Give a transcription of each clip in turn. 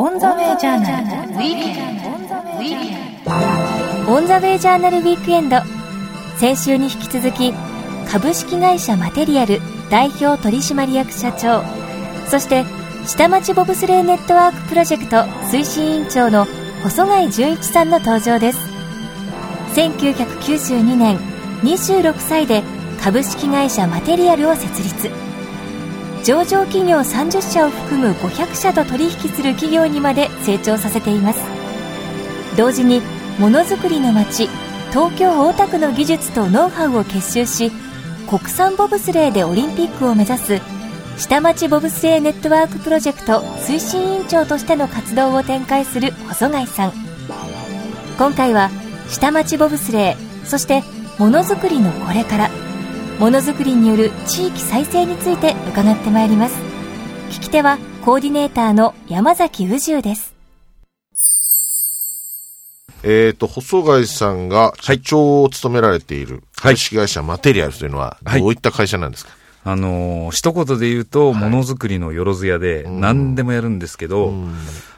オンザウェイジャーナル。ウィークエンドオンザウェイジャーナルウィークエンド。先週に引き続き株式会社マテリアル代表取締役社長。そして下町ボブスレーネットワークプロジェクト推進委員長の細貝淳一さんの登場です。1992年26歳で株式会社マテリアルを設立。上場企業30社を含む500社と取引する企業にまで成長させています。同時にものづくりの街東京大田区の技術とノウハウを結集し国産ボブスレーでオリンピックを目指す下町ボブスレーネットワークプロジェクト推進委員長としての活動を展開する細貝さん。今回は下町ボブスレーそしてものづくりのこれから。ものづくりによる地域再生について伺ってまいります。聞き手はコーディネーターの山崎宇宙です。えっ、と、細貝さんが社長を務められている株式会社マテリアルというのは、どうい。った会社なんですか、あのー、一言で言うと、ものづくりのよろず屋で、何でもやるんですけど、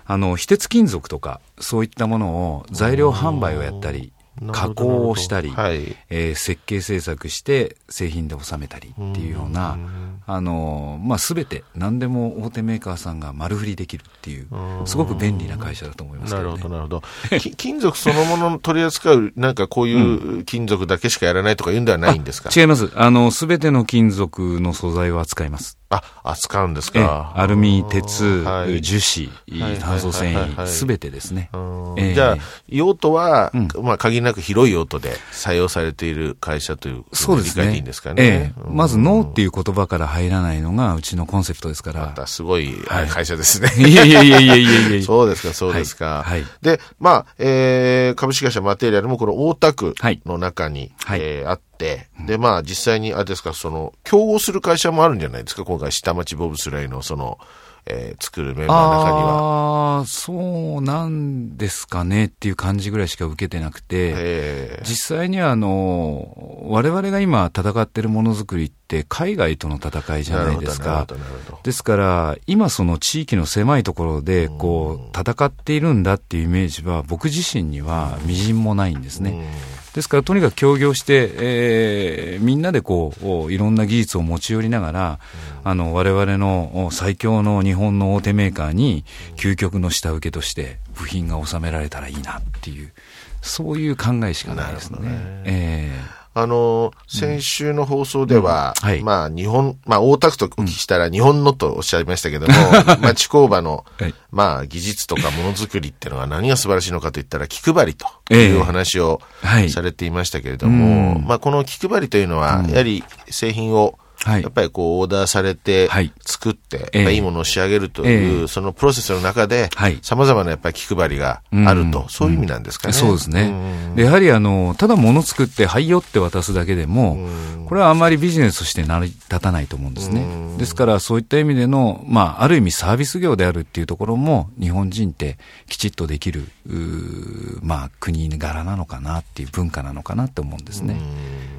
あの、非鉄金属とか、そういったものを材料販売をやったり、加工をしたり、はい、えー、設計制作して製品で収めたりっていうような、あのまあ、全て何でも大手メーカーさんが丸振りできるっていう、すごく便利な会社だと思います、ね、なるほど、なるほど。金属そのものを取り扱う、なんかこういう金属だけしかやらないとかいうんではないんですか、違います。あの、すべての金属の素材を扱います。あ、扱うんですか。アルミ、鉄、はい、樹脂、炭素繊維、すべてですね。えー、じゃあ、用途は、うん、まあ、限りなく広い用途で採用されている会社というそうですね。いいんですかね。えー、まず、ノーっていう言葉から入らないのが、うちのコンセプトですから。またすごい会社ですね。はい、いやいやいやいやいやいやそうですか、そうですか。はい。で、まあ、えー、株式会社マテリアルもこの大田区の中に、はい、えー、あって、、で、まあ実際に、あれですか、その、競合する会社もあるんじゃないですか、今回、下町ボブスレイの、その、えー、作るメンバーの中には。ああ、そうなんですかねっていう感じぐらいしか受けてなくて、実際にはあの、我々が今戦ってるものづくりって海外との戦いじゃないですか。ですから、今その地域の狭いところでこう、戦っているんだっていうイメージは僕自身には微塵もないんですね。ですから、とにかく協業して、えー、みんなでこう、いろんな技術を持ち寄りながら、うん、あの、我々の最強の日本の大手メーカーに、究極の下請けとして部品が収められたらいいなっていう、そういう考えしかないですね。ね。えーあの、先週の放送では、うん。はい、まあ、日本、まあ、大田区とお聞きしたら、日本のとおっしゃいましたけども、町工場の、はい、まあ、技術とかものづくりっていうのは何が素晴らしいのかといったら、気配りというお話をされていましたけれども、まあ、この気配りというのは、やはり製品を、はい、やっぱりこうオーダーされて作って、はい、いいものを仕上げるという、そのプロセスの中で、さまざまなやっぱり気配りがあると、そういう意味なんですかね。そうですね。でやはりあの、ただ物作って、はいよって渡すだけでも、これはあまりビジネスとして成り立たないと思うんですね。ですから、そういった意味での、まあ、ある意味サービス業であるっていうところも、日本人ってきちっとできる、まあ、国柄なのかなっていう文化なのかなって思うんですね。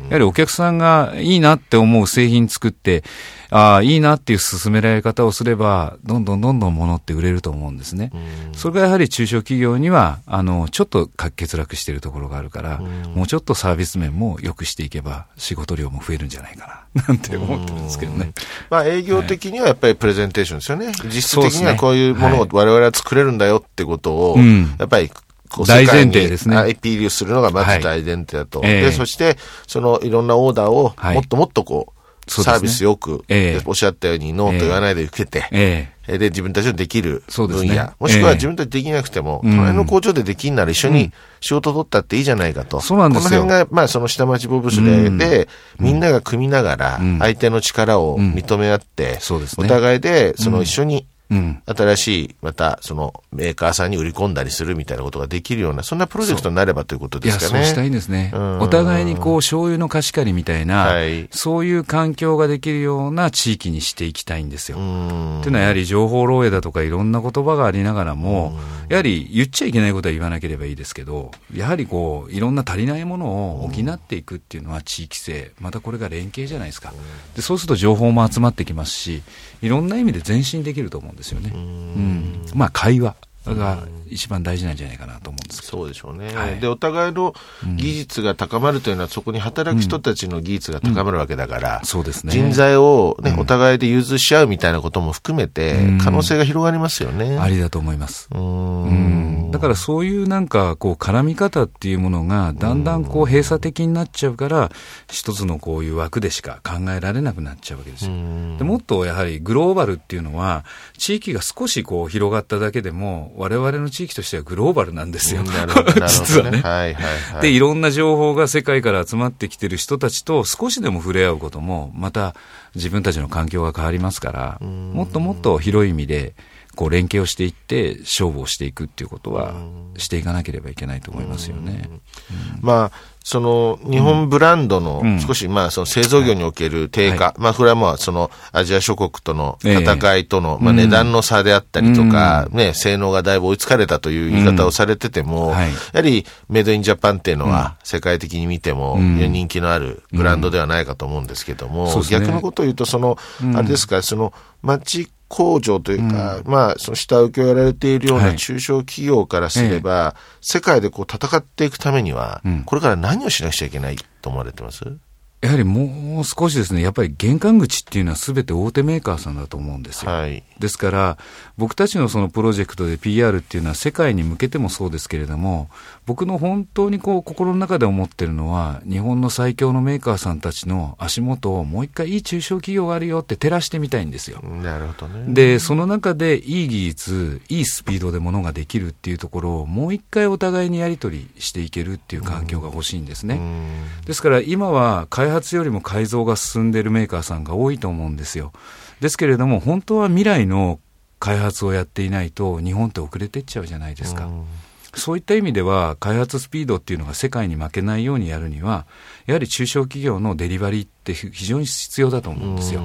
やはりお客さんがいいなって思う製品作って、ああ、いいなっていう進められ方をすれば、どんどんどんどん物って売れると思うんですね。それがやはり中小企業には、あの、ちょっと欠落しているところがあるから、もうちょっとサービス面も良くしていけば、仕事量も増えるんじゃないかな、なんて思ってるんですけどね。まあ、営業的にはやっぱりプレゼンテーションですよね。はい、実質的にはこういうものを我々は作れるんだよってことを、やっぱり大前提ですね。アピールするのがまず大前提だと。はい、で、そして、そのいろんなオーダーをもっともっとこう、はい、サービスよく、えー、おっしゃったようにノーと言わないで受けて、えー、で、自分たちのできる分野、ね、もしくは自分たちできなくても、えー、隣の工場でできんなら一緒に仕事取ったっていいじゃないかと。そうなんですよ。この辺が、まあその下町ボブスレーで、うん、みんなが組みながら、相手の力を認め合って。お互いで、その一緒にうん、新しい、また、その、メーカーさんに売り込んだりするみたいなことができるような、そんなプロジェクトになればということですかね。そうしたいんですね。お互いにこう、醤油の貸し借りみたいな、はい、そういう環境ができるような地域にしていきたいんですよ。というのは、やはり情報漏洩だとかいろんな言葉がありながらも、やはり言っちゃいけないことは言わなければいいですけど、やはりこう、いろんな足りないものを補っていくっていうのは地域性、またこれが連携じゃないですか。でそうすると情報も集まってきますし、いろんな意味で前進できると思うんですよね。うん、まあ会話。が一番大事なんじゃないかなと思うんですそうでしょうね、はい、でお互いの技術が高まるというのは、そこに働く人たちの技術が高まるわけだから、うん、そうですね、人材を、ね、お互いで融通し合うみたいなことも含めて、可能性が広がりますよね。ありだと思います。うん。だからそういうなんかこう絡み方っていうものがだんだんこう閉鎖的になっちゃうから一つのこういう枠でしか考えられなくなっちゃうわけですよ。でもっとやはりグローバルっていうのは地域が少しこう広がっただけでも我々の地域としてはグローバルなんですよ。実はね。はいはいはい、でいろんな情報が世界から集まってきてる人たちと少しでも触れ合うこともまた自分たちの環境が変わりますからもっともっと広い意味でこう連携をしていって勝負をしていくっていうことはしていかなければいけないと思いますよね。まあその日本ブランドの少し、まあその製造業における低下、まあこれはまあそのアジア諸国との戦いとの、まあ値段の差であったりとか、ね、性能がだいぶ追いつかれたという言い方をされてても、やはりメイドインジャパンっていうのは世界的に見ても人気のあるブランドではないかと思うんですけども、逆のことを言うと、その、あれですか、その街工場というか、うん、まあ、その下請けをやられているような中小企業からすれば、はい、世界でこう戦っていくためには、うん、これから何をしなくちゃいけないと思われてます？やはりもう少しですね、やっぱり玄関口っていうのはすべて大手メーカーさんだと思うんですよ。はい、ですから、僕たちのそのプロジェクトで PR っていうのは世界に向けてもそうですけれども、僕の本当にこう心の中で思ってるのは、日本の最強のメーカーさんたちの足元をもう一回いい中小企業があるよって照らしてみたいんですよ。なるほどね。で、その中でいい技術、いいスピードでものができるっていうところをもう一回お互いにやり取りしていけるっていう環境が欲しいんですね。ですから今は開発よりも改造が進んでいるメーカーさんが多いと思うんですよ。ですけれども、本当は未来の開発をやっていないと、日本って遅れていっちゃうじゃないですか。そういった意味では、開発スピードっていうのが世界に負けないようにやるには、やはり中小企業のデリバリーって非常に必要だと思うんですよ。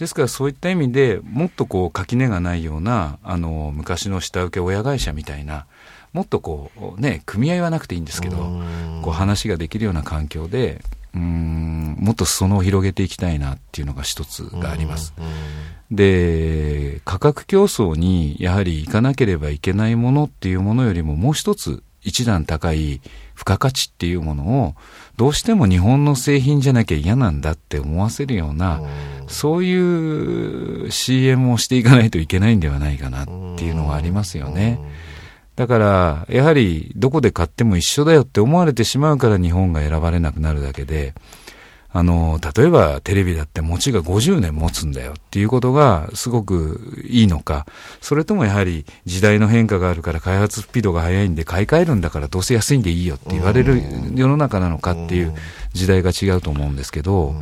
ですからそういった意味でもっとこう垣根がないようなあの昔の下請け親会社みたいなもっとこうね組合はなくていいんですけどこう話ができるような環境でうんもっと裾野を広げていきたいなっていうのが一つがあります。で、価格競争にやはり行かなければいけないものっていうものよりももう一つ一段高い付加価値っていうものをどうしても日本の製品じゃなきゃ嫌なんだって思わせるような、そういう CM をしていかないといけないんではないかなっていうのがありますよね。だから、やはりどこで買っても一緒だよって思われてしまうから日本が選ばれなくなるだけで、あの、例えばテレビだって持ちが50年持つんだよっていうことがすごくいいのか、それともやはり時代の変化があるから開発スピードが速いんで買い替えるんだからどうせ安いんでいいよって言われる世の中なのかっていう時代が違うと思うんですけど、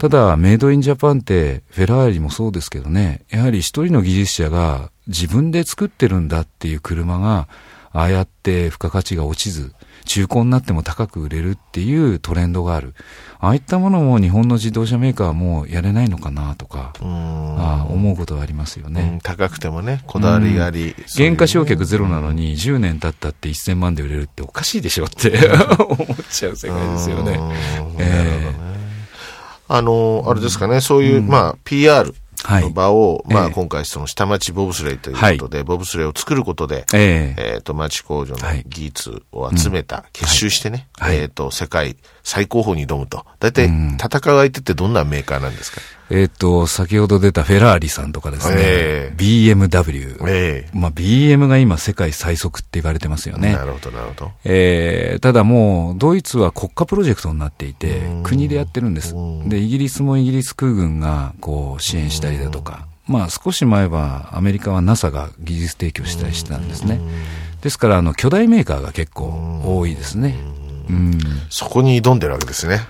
ただ、メイドインジャパンって、フェラーリもそうですけどね、やはり一人の技術者が自分で作ってるんだっていう車が、ああやって付加価値が落ちず、中古になっても高く売れるっていうトレンドがある。ああいったものも日本の自動車メーカーはもうやれないのかなとか、あ思うことはありますよね。高くてもね、こだわりがあり。原価償却ゼロなのに10年経ったって1000万で売れるっておかしいでしょって 思っちゃう世界ですよね。えーあの、あれですかね、そういう、まあ、PR の場を、まあ、今回、その下町ボブスレーということで、ボブスレーを作ることで、えっと、町工場の技術を集めた、結集してね、えっと、世界最高峰に挑むと。大体、戦う相手ってどんなメーカーなんですか？えっ、と、先ほど出たフェラーリさんとかですね、えー、BMW、えー、まあ BM が今世界最速って言われてますよね。なるほど、なるほど。えー、ただもう、ドイツは国家プロジェクトになっていて、国でやってるんです。で、イギリスもイギリス空軍がこう支援したりだとか、まあ少し前はアメリカは NASA が技術提供したりしてたんですね。ですから、あの、巨大メーカーが結構多いですね。うん。そこに挑んでるわけですね。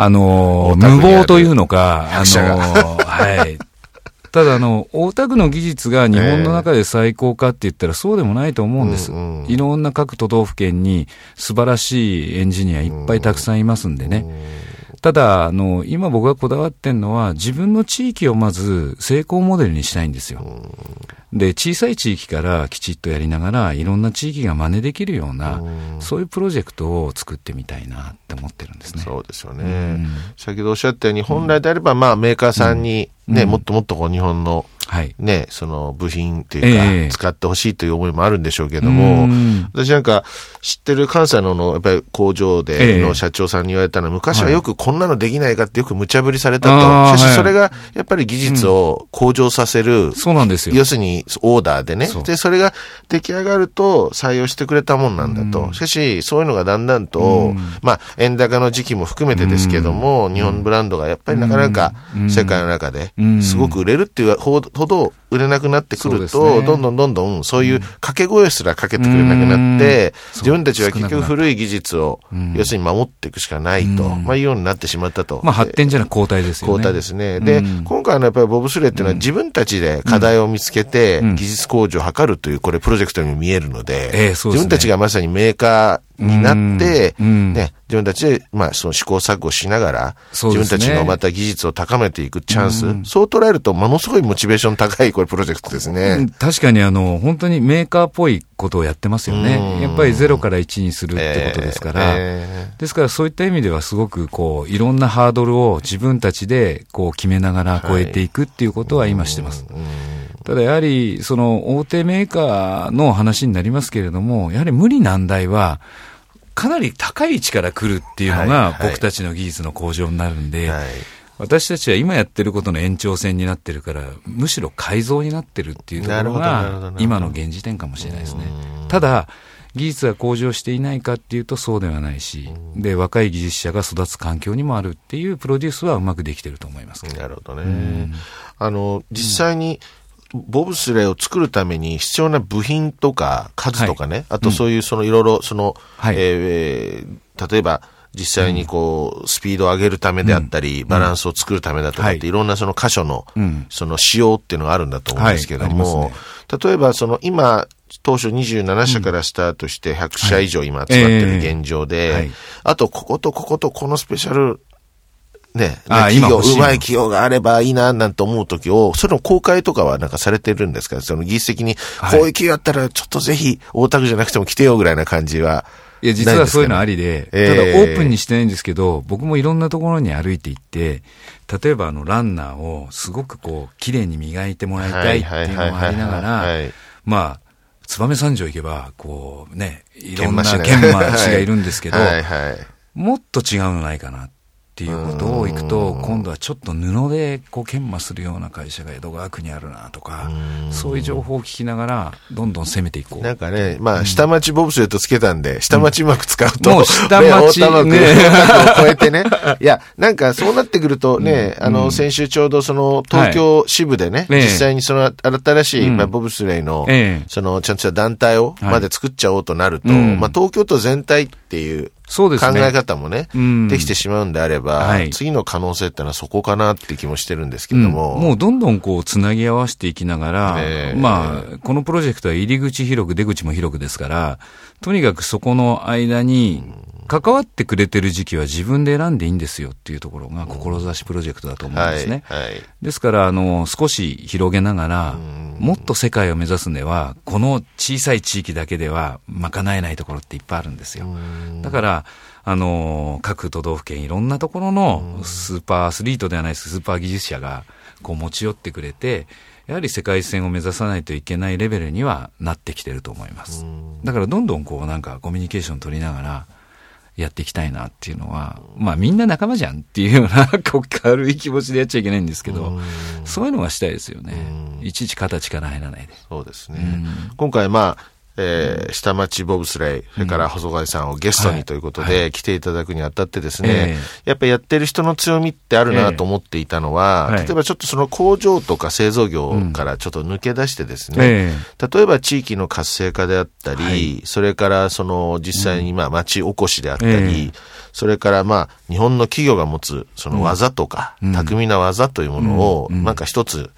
あの、無謀というのか、あの、はい。ただ、あの、大田区の技術が日本の中で最高かって言ったらそうでもないと思うんです。うんうん、いろんな各都道府県に素晴らしいエンジニアいっぱいたくさんいますんでね。ただ、あの、今僕がこだわってるのは、自分の地域をまず成功モデルにしたいんですよ。で、小さい地域からきちっとやりながら、いろんな地域が真似できるような、うそういうプロジェクトを作ってみたいなって思ってるんですね。そうですよね。先ほどおっしゃったように、本来であれば、まあ、メーカーさんにね、もっともっとこう、日本の、はい、ね、その部品というか、えー、使ってほしいという思いもあるんでしょうけども、私なんか知ってる関西のの、やっぱり工場での社長さんに言われたのは、昔はよくこんなのできないかってよく無茶ぶりされたと。しかしそれがやっぱり技術を向上させる、そうなんですよ。要するにオーダーでね。で、それが出来上がると採用してくれたもんなんだと。しかし、そういうのがだんだんと、まあ、円高の時期も含めてですけども、日本ブランドがやっぱりなかなか世界の中ですごく売れるっていうほど売れなくなってくると、ね、どんどんどんどんそういう掛け声すらかけてくれなくなって、自分たちは結局古い技術を、要するに守っていくしかないと、まあいうようになってしまったと。まあ発展じゃなく交代ですよね。交代ですね。で、今回のやっぱりボブスレーっていうのは自分たちで課題を見つけて、技術向上を図るという、これプロジェクトにも見えるので、自分たちがまさにメーカー、になって、ね、自分たちで、まあ、その試行錯誤しながら、自分たちのまた技術を高めていくチャンス、そう捉えると、ものすごいモチベーション高い、これ、プロジェクトですね。確かに、あの、本当にメーカーっぽいことをやってますよね。やっぱり0から1にするってことですから、えー、ですからそういった意味ではすごく、こう、いろんなハードルを自分たちで、こう、決めながら超えていくっていうことは今してます。ただやはり、その大手メーカーの話になりますけれども、やはり無理難題は、かなり高い位置から来るっていうのが、僕たちの技術の向上になるんで、はい。はい、私たちは今やってることの延長線になってるから、むしろ改造になってるっていうところが、今の現時点かもしれないですね。ただ、技術が向上していないかっていうとそうではないし、で、若い技術者が育つ環境にもあるっていうプロデュースはうまくできてると思いますなるほどね。あの、実際に、ボブスレーを作るために必要な部品とか数とかね、はい、あとそういうそのいろいろその、はい、えー、例えば実際にこう、スピードを上げるためであったり、うん、バランスを作るためだとかって、い。ろんなその箇所の、その仕様っていうのがあるんだと思うんですけども、はい。ね、例えばその今、当初27社からスタートして100社以上今集まってる現状で、あとこことこことこのスペシャルね、企業、うまい企業があればいいな、なんて思うときを、その公開とかはなんかされてるんですか？その技術的に、こういう企業あったら、ちょっとぜひ、大田区じゃなくても来てよぐらいな感じは。いや、実はそういうのありで、えー、ただオープンにしてないんですけど、僕もいろんなところに歩いていって、例えばあの、ランナーをすごくこう、綺麗に磨いてもらいたいっていうのもありながら、まあ、燕三条行けば、こうね、いろんな研磨師がいるんですけど、はいはい、もっと違うのないかなっていうことをいくと、今度はちょっと布でこう研磨するような会社が江戸川区にあるなとか、そういう情報を聞きながら、どんどん攻めていこう。なんかね、まあ、下町ボブスレートつけたんで、下町うまく使うと、もう下町、ね、ね、を超えてね。いや、なんかそうなってくるとね、あの、先週ちょうどその、東京支部でね、実際にその新しい、まあ、ボブスレーの、その、ちゃんとした団体をまで作っちゃおうとなると、まあ、東京都全体っていう、そうですね。考え方もね、うん、できてしまうんであれば、はい、次の可能性ってのはそこかなって気もしてるんですけども。うん、もうどんどんこう、つなぎ合わせていきながら、えー、まあ、このプロジェクトは入り口広く出口も広くですから、とにかくそこの間に、関わってくれてる時期は自分で選んでいいんですよっていうところが志プロジェクトだと思うんですね。はいはい、ですから、あの、少し広げながら、もっと世界を目指すには、この小さい地域だけでは賄えないところっていっぱいあるんですよ。だから、あの、各都道府県いろんなところのスーパーアスリートではないスーパー技術者がこう持ち寄ってくれて、やはり世界戦を目指さないといけないレベルにはなってきてると思います。だからどんどんこうなんかコミュニケーション取りながら、やっていきたいなっていうのは、まあみんな仲間じゃんっていうような、こう軽い気持ちでやっちゃいけないんですけど、そういうのがしたいですよね。いちいち肩力入らないで。そうですね。今回まあ、えー、下町ボブスレイ、それから細貝さんをゲストにということで来ていただくにあたってですね、やっぱりやってる人の強みってあるなと思っていたのは、例えばちょっとその工場とか製造業からちょっと抜け出してですね、例えば地域の活性化であったり、それからその実際にまあ町おこしであったり、それからまあ日本の企業が持つその技とか、巧みな技というものをなんか一つ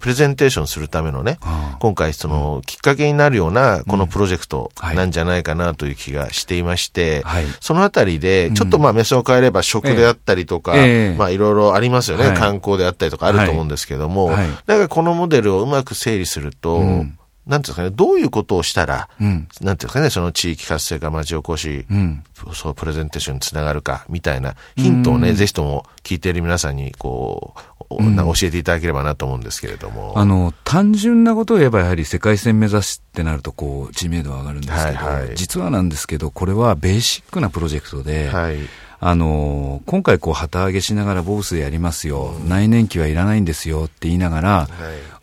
プレゼンテーションするためのね、今回その、きっかけになるような、このプロジェクトなんじゃないかなという気がしていまして、そのあたりで、ちょっとまあ目線を変えれば食であったりとか、まあいろいろありますよね、観光であったりとかあると思うんですけども、なんかこのモデルをうまく整理すると、なんていうんですかね、どういうことをしたら、うん、なんていうんですかね、その地域活性化、町おこし、うん、そう、プレゼンテーションにつながるか、みたいなヒントをね、うん、ぜひとも聞いている皆さんに、こう、うん、教えていただければなと思うんですけれども。あの、単純なことを言えば、やはり世界線目指しってなると、こう、知名度は上がるんですけど、はいはい、実はなんですけど、これはベーシックなプロジェクトで、はいあの今回こう旗揚げしながらボースでやりますよ、うん、内燃機はいらないんですよって言いながら、はい、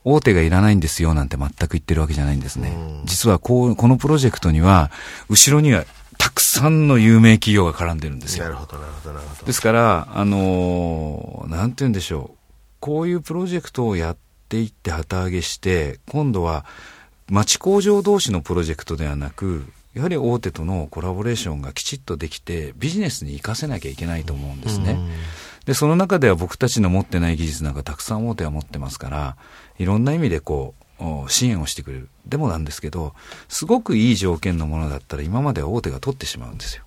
大手がいらないんですよなんて全く言ってるわけじゃないんですね。うん、実はこう、このプロジェクトには、後ろにはたくさんの有名企業が絡んでるんですよ。なるほど、なるほど、なるほど。ですから、あのー、なんて言うんでしょう。こういうプロジェクトをやっていって旗揚げして、今度は町工場同士のプロジェクトではなく、やはり大手とのコラボレーションがきちっとできて、ビジネスに生かせなきゃいけないと思うんですね。で、その中では僕たちの持ってない技術なんかたくさん大手は持ってますから、いろんな意味でこう、支援をしてくれる。でもなんですけど、すごくいい条件のものだったら今までは大手が取ってしまうんですよ。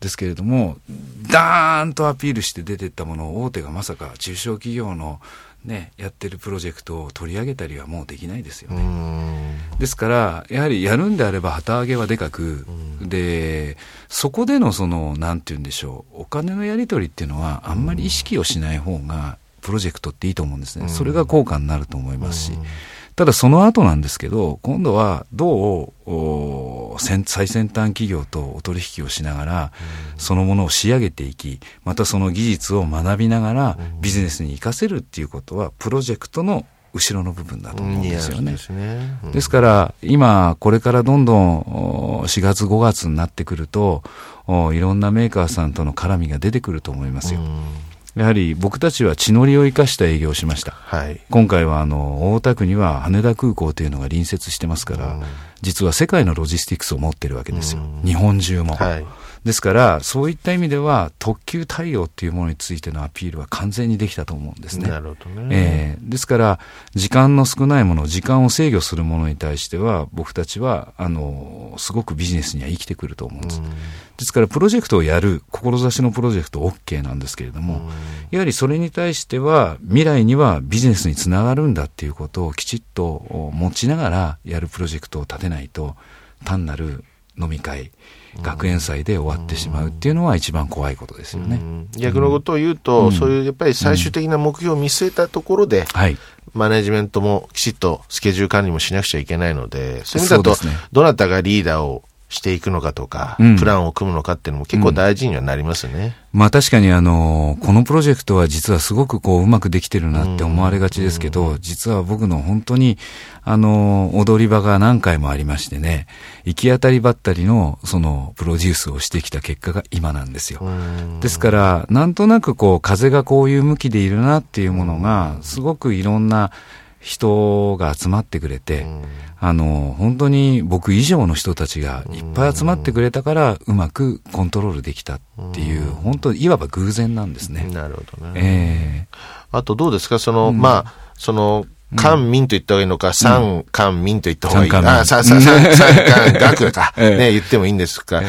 ですけれども、ダーンとアピールして出てったものを大手がまさか中小企業のね、やってるプロジェクトを取り上げたりはもうできないですよね。ですから、やはりやるんであれば旗揚げはでかく、で、そこでのその、なんて言うんでしょう、お金のやり取りっていうのはあんまり意識をしない方が、プロジェクトっていいと思うんですね。それが効果になると思いますし。ただその後なんですけど、今度はどう最先端企業とお取引をしながら、そのものを仕上げていき、またその技術を学びながらビジネスに活かせるっていうことは、プロジェクトの後ろの部分だと思うんですよね。ですね。うん、ですから、今、これからどんどん4月、5月になってくると、いろんなメーカーさんとの絡みが出てくると思いますよ。やはり僕たちは地乗りを生かした営業をしました。はい、今回はあの大田区には羽田空港というのが隣接してますから、実は世界のロジスティクスを持ってるわけですよ。日本中も。はいですから、そういった意味では、特急対応っていうものについてのアピールは完全にできたと思うんですね。なるほどね。えー、ですから、時間の少ないもの、時間を制御するものに対しては、僕たちは、あの、すごくビジネスには生きてくると思うんです。ですから、プロジェクトをやる、志のプロジェクト OK なんですけれども、やはりそれに対しては、未来にはビジネスにつながるんだっていうことをきちっと持ちながらやるプロジェクトを立てないと、単なる飲み会、学園祭で終わってしまうっていうのは一番怖いことですよね。逆のことを言うと、うん、そういうやっぱり最終的な目標を見据えたところで、はい、マネジメントもきちっとスケジュール管理もしなくちゃいけないので、そういう意味だと、どなたがリーダーをしていくのかとか、プランを組むのかっていうのも結構大事にはなりますね。うん、まあ確かにあの、このプロジェクトは実はすごくこううまくできてるなって思われがちですけど、実は僕の本当にあの、踊り場が何回もありましてね、行き当たりばったりのそのプロデュースをしてきた結果が今なんですよ。ですから、なんとなくこう風がこういう向きでいるなっていうものが、すごくいろんな人が集まってくれて、あの、本当に僕以上の人たちがいっぱい集まってくれたから、うまくコントロールできたっていう、本当、いわば偶然なんですね。なるほどね。ええ。ー、あとどうですか、その、うん、まあ、その、官民と言った方がいいのか、三官民と言った方がいいのか、三三三官学か、ね、言ってもいいんですか。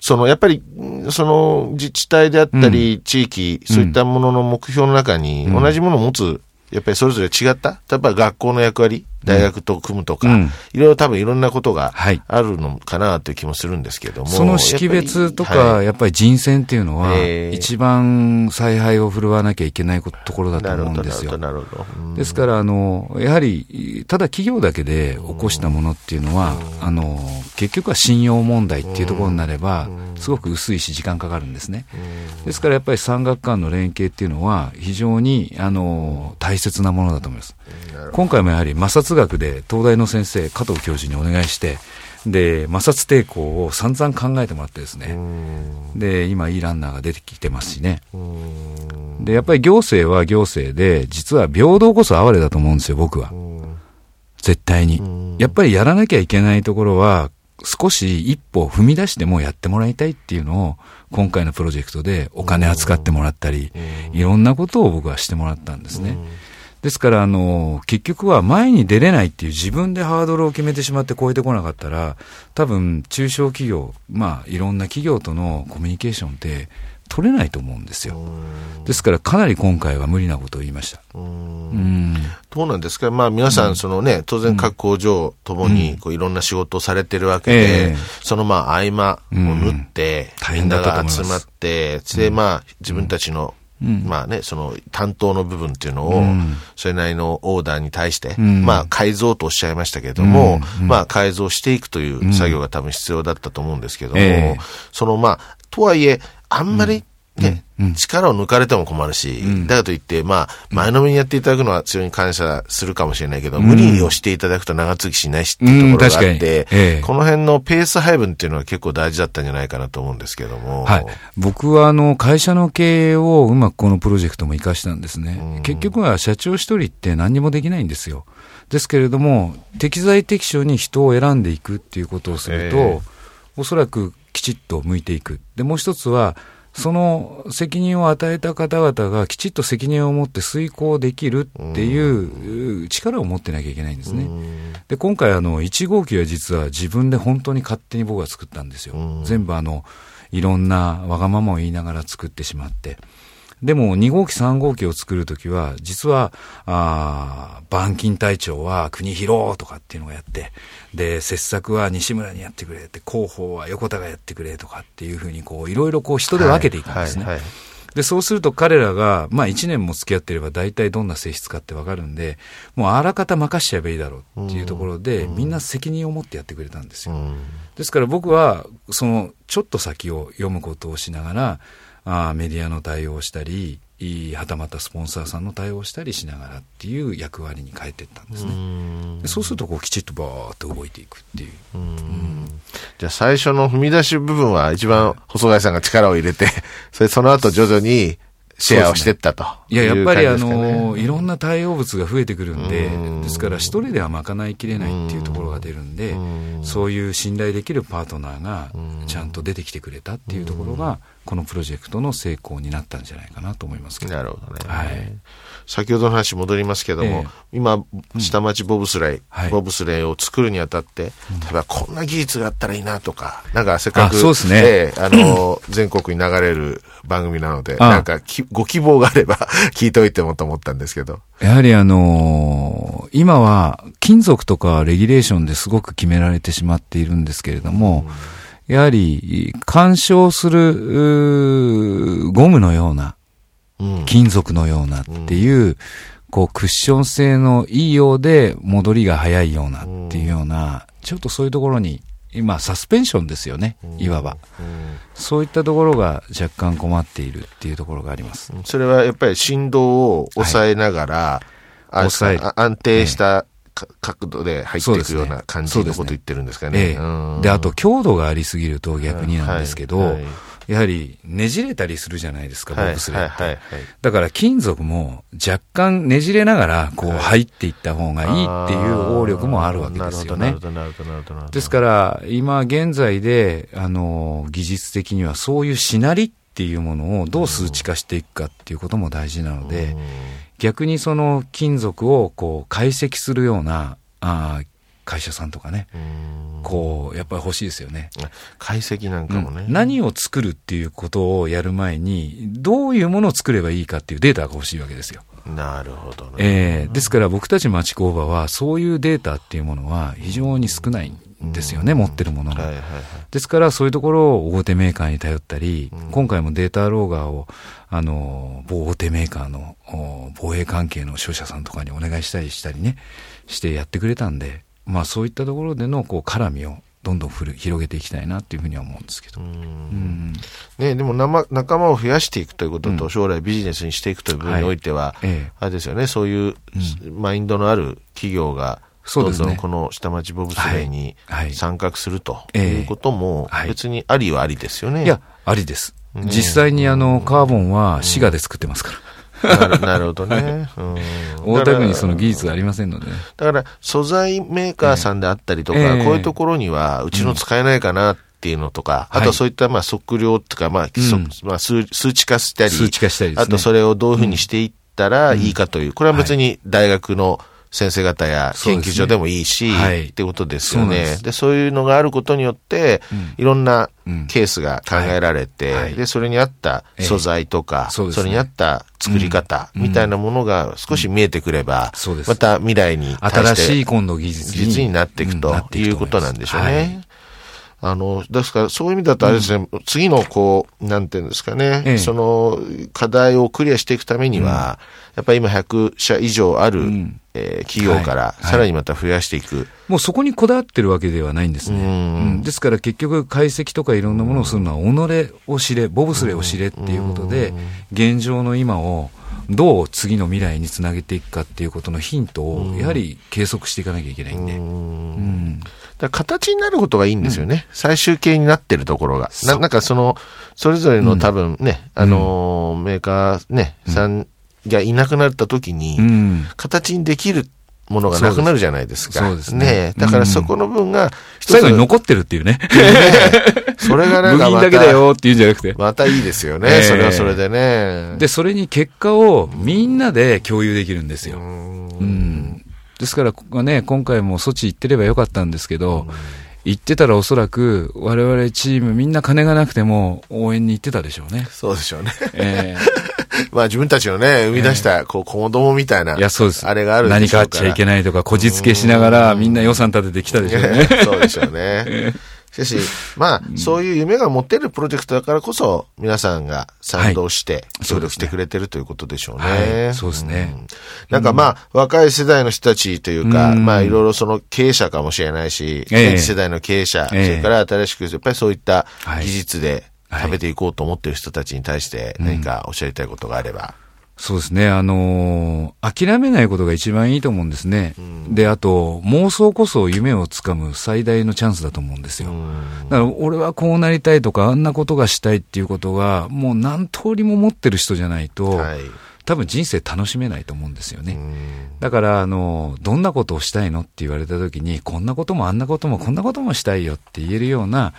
その、やっぱり、その自治体であったり、地域、そういったものの目標の中に、同じものを持つやっぱりそれぞれ違った？例えば学校の役割？大学と組むとか、うん、いろいろ多分いろんなことがあるのかなという気もするんですけども。その識別とか、やっぱり人選っていうのは、一番采配を振るわなきゃいけないところだと思うんですよ。なるほど。ですから、あの、やはり、ただ企業だけで起こしたものっていうのは、あの、結局は信用問題っていうところになれば、すごく薄いし時間かかるんですね。ですからやっぱり産学間の連携っていうのは非常にあの大切なものだと思います。今回もやはり摩擦学で東大の先生加藤教授にお願いしてで摩擦抵抗を散々考えてもらってですねで今いいランナーが出てきてますしね。でやっぱり行政は行政で実は平等こそ哀れだと思うんですよ僕は。絶対に。やっぱりやらなきゃいけないところは少し一歩踏み出してもやってもらいたいっていうのを、今回のプロジェクトでお金扱ってもらったり、いろんなことを僕はしてもらったんですね。ですから、あの、結局は前に出れないっていう自分でハードルを決めてしまって超えてこなかったら、多分、中小企業、まあ、いろんな企業とのコミュニケーションって、取れないと思うんですよ。ですからかなり今回は無理なことを言いました。うん。どうなんですかまあ皆さん、そのね、当然各工場ともにこういろんな仕事をされてるわけで、えー、そのまあ合間を縫って、みんなが集まって、でまあ自分たちのうん、まあね、その担当の部分っていうのを、うん、それなりのオーダーに対して、うん、まあ改造とおっしゃいましたけれども、まあ改造していくという作業が多分必要だったと思うんですけども、えー、そのまあ、とはいえ、あんまりね、うん、力を抜かれても困るし、うん、だからといって、まあ、前のめりにやっていただくのは強いに感謝するかもしれないけど、うん、無理をしていただくと長続きしないしっていうところがあって、ええ、この辺のペース配分っていうのは結構大事だったんじゃないかなと思うんですけども。はい。僕は、あの、会社の経営をうまくこのプロジェクトも活かしたんですね。結局は社長一人って何にもできないんですよ。ですけれども、適材適所に人を選んでいくっていうことをすると、え、おそらくきちっと向いていく。で、もう一つは、その責任を与えた方々がきちっと責任を持って遂行できるっていう力を持ってなきゃいけないんですね。で、今回あの、1号機は実は自分で本当に勝手に僕が作ったんですよ。全部あの、いろんなわがままを言いながら作ってしまって。でも2号機3号機を作るときは、実は、あ板金隊長は国広とかっていうのをやって、で、切削は西村にやってくれって、広報は横田がやってくれとかっていうふうに、こう、いろいろこう人で分けていくんですね。はいはいはいで、そうすると彼らが、まあ1年も付き合ってれば大体どんな性質かってわかるんで、もうあらかた任しちゃえばいいだろうっていうところで、みんな責任を持ってやってくれたんですよ。ですから僕は、その、ちょっと先を読むことをしながら、あメディアの対応をしたり、はたまたスポンサーさんの対応をしたりしながらっていう役割に変えていったんですね。うそうするとこうきちっとバーッと動いていくっていう。うじゃあ最初の踏み出し部分は一番細貝さんが力を入れて、それその後徐々にシェアをしてったと、ね、いや、やっぱりあの、いろんな対応物が増えてくるんで、ですから一人では賄いきれないっていうところが出るんで、そういう信頼できるパートナーがちゃんと出てきてくれたっていうところが、このプロジェクトの成功になったんじゃないかなと思いますけど。なるほどね。はい。先ほどの話戻りますけども、えー、今、下町ボブスレイ、うん、ボブスレイを作るにあたって、例えばこんな技術があったらいいなとか、なんかせっかく、そうですね。えー、あの、全国に流れる番組なので、なんかご希望があれば 聞いておいてもと思ったんですけど。やはりあのー、今は金属とかレギュレーションですごく決められてしまっているんですけれども、うん。やはり、干渉する、ゴムのような、金属のようなっていう、うん、こう、クッション性のいいようで、戻りが早いようなっていうような、ちょっとそういうところに、今、サスペンションですよね、いわば。そういったところが若干困っているっていうところがあります。それはやっぱり振動を抑えながら、はい、抑え安定した角度で入っていくような感じのこと言ってるんですかね。で、あと強度がありすぎると逆になんですけど、はいはい、やはりねじれたりするじゃないですか、ボブスレーって。だから金属も若干ねじれながらこう入っていった方がいいっていう応力もあるわけですよね。ですから、今現在で、あの、技術的にはそういうしなりっていうものをどう数値化していくかっていうことも大事なので、逆にその金属をこう解析するようなあ会社さんとかね、こう、やっぱり欲しいですよね。解析なんかもね、うん、何を作るっていうことをやる前に、どういうものを作ればいいかっていうデータが欲しいわけですよ。なるほどね。えー、ですから僕たち町工場は、そういうデータっていうものは非常に少ないんですよね、持ってるものが。ですから、そういうところを大手メーカーに頼ったり、今回もデータローガーを、あの、某大手メーカーの防衛関係の商社さんとかにお願いしたりしたりね、してやってくれたんで、まあそういったところでのこう絡みをどんどん広げていきたいなっていうふうには思うんですけど。うん。ね、でも仲間を増やしていくということと、将来ビジネスにしていくという部分においては、はい。ええ、あれですよね、そういうマインドのある企業が、どんどんこの下町ボブスレーに参画するということも、別にありはありですよね。いや、ありです。実際にあの、カーボンは滋賀で作ってますから。なるほどね。大田区にその技術がありませんので。だから、素材メーカーさんであったりとか、えー、こういうところには、うちの使えないかなっていうのとか、うん、あとそういったまあ測量とか、まあ、うん、まあ数、数値化したり、数値化したり、ね、あとそれをどういうふうにしていったらいいかという、これは別に大学の先生方や研究所でもいいし、ねはい、ってことですよね。でそういうのがあることによって、うん、いろんなケースが考えられて、はい、で、それに合った素材とか、えーそね、それに合った作り方みたいなものが少し見えてくれば、うん、また未来に新しい今度技術にになっていくということなんでしょうね。あの、ですからそういう意味だとあれですね、うん、次のこう、なんていうんですかね、ええ、その課題をクリアしていくためには、うん、やっぱり今100社以上ある、うん、えー、企業からさらにまた増やしていく、はい。はい、もうそこにこだわってるわけではないんですね。うん。ですから結局解析とかいろんなものをするのは己を知れ、ボブスレーを知れっていうことで、現状の今をどう次の未来につなげていくかっていうことのヒントをやはり計測していかなきゃいけないんで。うん。形になることがいいんですよね。うん、最終形になってるところが。ななんかその、それぞれの多分ね、うん、あのー、メーカーね、さんがいなくなった時に、形にできるものがなくなるじゃないですか。そうですね。ねだからそこの分が、最後に残ってるっていうね。ねそれがなんかまた。だけだよっていうんじゃなくて。またいいですよね。えー、それはそれでね。で、それに結果をみんなで共有できるんですよ。うんですから、ね、今回も措置行ってればよかったんですけど、行ってたらおそらく我々チームみんな金がなくても応援に行ってたでしょうね。そうでしょうね。えー、まあ自分たちのね、生み出した、こう、子供みたいな。いや、そうです。あれがある何かあっちゃいけないとか、こじつけしながらみんな予算立ててきたでしょうね。そうでしょうね。しかし、まあ、そういう夢が持てるプロジェクトだからこそ、皆さんが賛同して、協力してくれてるということでしょうね。はい、そうですね。なんかまあ、若い世代の人たちというか、まあ、いろいろその経営者かもしれないし、現世代の経営者、それから新しく、やっぱりそういった技術で食べていこうと思っている人たちに対して何かおっしゃりたいことがあれば。そうですね。あのー、諦めないことが一番いいと思うんですね。うん、で、あと、妄想こそ夢をつかむ最大のチャンスだと思うんですよ。うん、だから、俺はこうなりたいとか、あんなことがしたいっていうことが、もう何通りも持ってる人じゃないと、はい、多分人生楽しめないと思うんですよね。だから、あの、どんなことをしたいのって言われた時に、こんなこともあんなこともこんなこともしたいよって言えるような、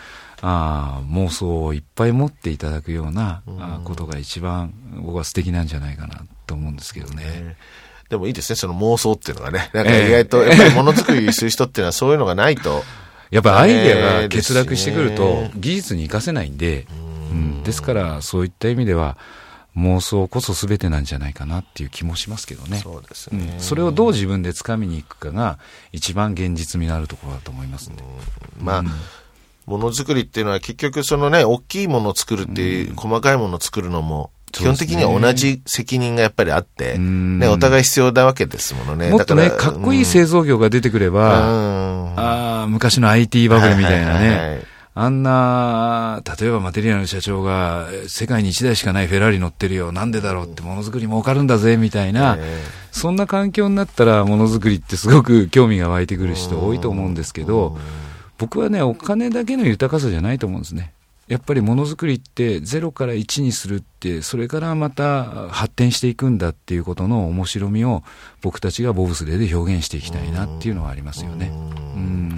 あ妄想をいっぱい持っていただくような、あことが一番僕は素敵なんじゃないかなと思うんですけどね。でもいいですね、その妄想っていうのがね。なんか意外と、やっぱりものづくりする人っていうのはそういうのがないと。やっぱアイデアが欠落してくると、技術に活かせないんで、うん、ですからそういった意味では、妄想こそ全てなんじゃないかなっていう気もしますけどね。そうですね、うん、それをどう自分で掴みに行くかが一番現実味のあるところだと思いますね。まあ、ものづくりっていうのは結局そのね、大きいものを作るっていう、細かいものを作るのも、基本的には同じ責任がやっぱりあって、ね、お互い必要なわけですものね。もっとね、かっこいい製造業が出てくれば、ああ、昔の IT バブルみたいなね。はいはいはいあんな、例えばマテリアルの社長が、世界に一台しかないフェラーリ乗ってるよ、なんでだろうって、ものづくり儲かるんだぜ、みたいな、そんな環境になったら、ものづくりってすごく興味が湧いてくる人多いと思うんですけど、僕はね、お金だけの豊かさじゃないと思うんですね。やっぱりものづくりって0から1にするってそれからまた発展していくんだっていうことの面白みを僕たちがボブスレーで表現していきたいなっていうのはありますよね。うん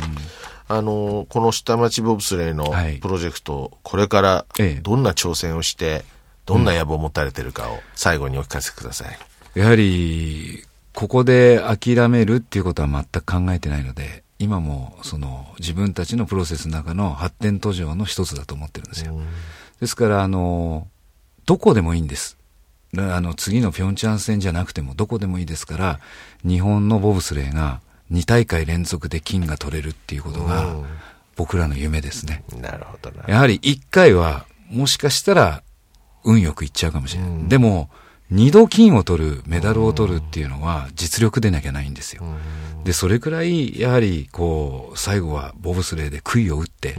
あのこの下町ボブスレーのプロジェクト、はい、これからどんな挑戦をして、どんな野望を持たれてるかを最後にお聞かせください。やはりここで諦めるっていうことは全く考えてないので今もその自分たちのプロセスの中の発展途上の一つだと思ってるんですよ。ですから、あの、どこでもいいんです。あの、次のピョンチャン戦じゃなくてもどこでもいいですから、日本のボブスレーが2大会連続で金が取れるっていうことが僕らの夢ですね。なるほどやはり1回はもしかしたら運よくいっちゃうかもしれない。でも、二度金を取る、メダルを取るっていうのは実力でなきゃないんですよ。で、それくらい、やはり、こう、最後はボブスレーで杭を打って、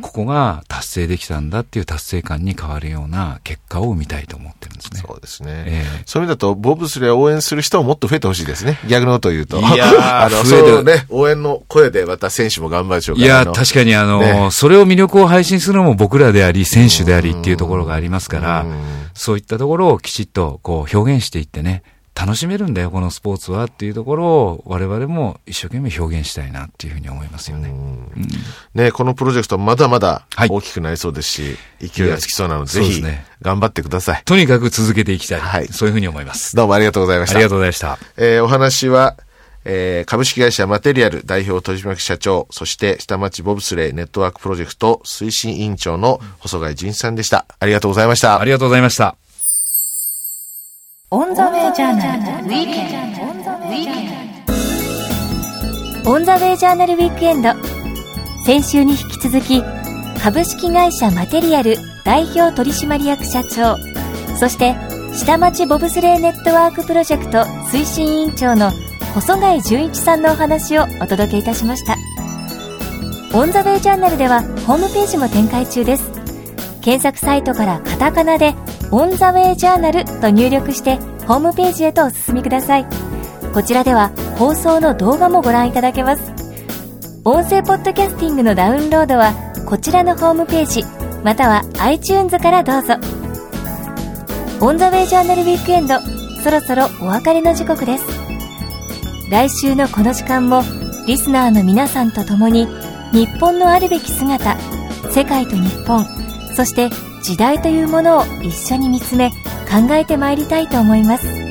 ここが達成できたんだっていう達成感に変わるような結果を生みたいと思ってるんですね。そうですね。えー、そういう意味だと、ボブスレーを応援する人ももっと増えてほしいですね。逆のことを言うと。いやあの、そうね、応援の声でまた選手も頑張るでしょうから。いや確かにあの、ね、それを魅力を配信するのも僕らであり、選手でありっていうところがありますから、そういったところをきちっとこう表現していってね、楽しめるんだよ、このスポーツはっていうところを、我々も一生懸命表現したいなっていうふうに思いますよね。うん、ねこのプロジェクトまだまだ大きくなりそうですし、はい、勢いがつきそうなので、ぜひ、頑張ってください。とにかく続けていきたい。はい。そういうふうに思います。どうもありがとうございました。ありがとうございました。えー、お話は、えー、株式会社マテリアル代表取締役社長、そして下町ボブスレーネットワークプロジェクト推進委員長の細貝淳一さんでした。ありがとうございました。ありがとうございました。オンザウェイジャーナルウィークエンド。オンザウェイジャーナルウィークエンド。先週に引き続き、株式会社マテリアル代表取締役社長、そして下町ボブスレーネットワークプロジェクト推進委員長の細貝純一さんのお話をお届けいたしました。オンザウェイジャーナルではホームページも展開中です。検索サイトからカタカナでオンザウェイジャーナルと入力してホームページへとお進みください。こちらでは放送の動画もご覧いただけます。音声ポッドキャスティングのダウンロードはこちらのホームページまたは iTunes からどうぞ。オンザウェイジャーナルウィークエンドそろそろお別れの時刻です。来週のこの時間もリスナーの皆さんと共に日本のあるべき姿、世界と日本、そして時代というものを一緒に見つめ考えてまいりたいと思います。